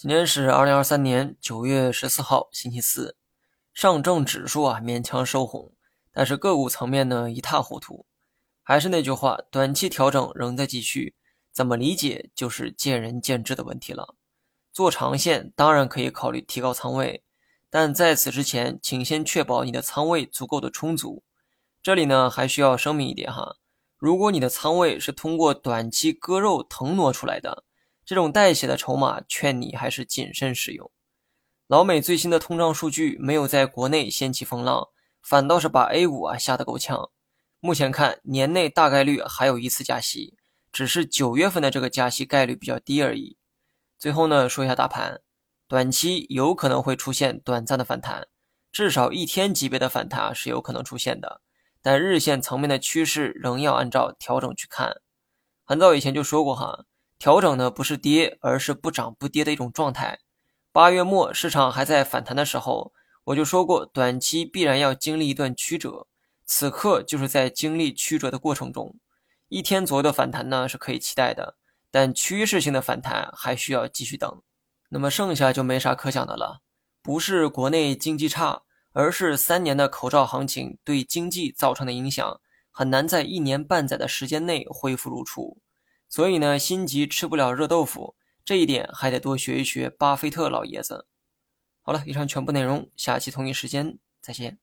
今天是二零二三年九月十四号，星期四。上证指数啊勉强收红，但是个股层面呢一塌糊涂。还是那句话，短期调整仍在继续，怎么理解就是见仁见智的问题了。做长线当然可以考虑提高仓位，但在此之前，请先确保你的仓位足够的充足。这里呢还需要声明一点哈，如果你的仓位是通过短期割肉腾挪出来的。这种带血的筹码，劝你还是谨慎使用。老美最新的通胀数据没有在国内掀起风浪，反倒是把 A 股啊吓得够呛。目前看，年内大概率还有一次加息，只是九月份的这个加息概率比较低而已。最后呢，说一下大盘，短期有可能会出现短暂的反弹，至少一天级别的反弹是有可能出现的，但日线层面的趋势仍要按照调整去看。很早以前就说过哈。调整呢不是跌，而是不涨不跌的一种状态。八月末市场还在反弹的时候，我就说过，短期必然要经历一段曲折。此刻就是在经历曲折的过程中，一天左右的反弹呢是可以期待的，但趋势性的反弹还需要继续等。那么剩下就没啥可讲的了，不是国内经济差，而是三年的口罩行情对经济造成的影响，很难在一年半载的时间内恢复如初。所以呢，心急吃不了热豆腐，这一点还得多学一学巴菲特老爷子。好了，以上全部内容，下期同一时间再见。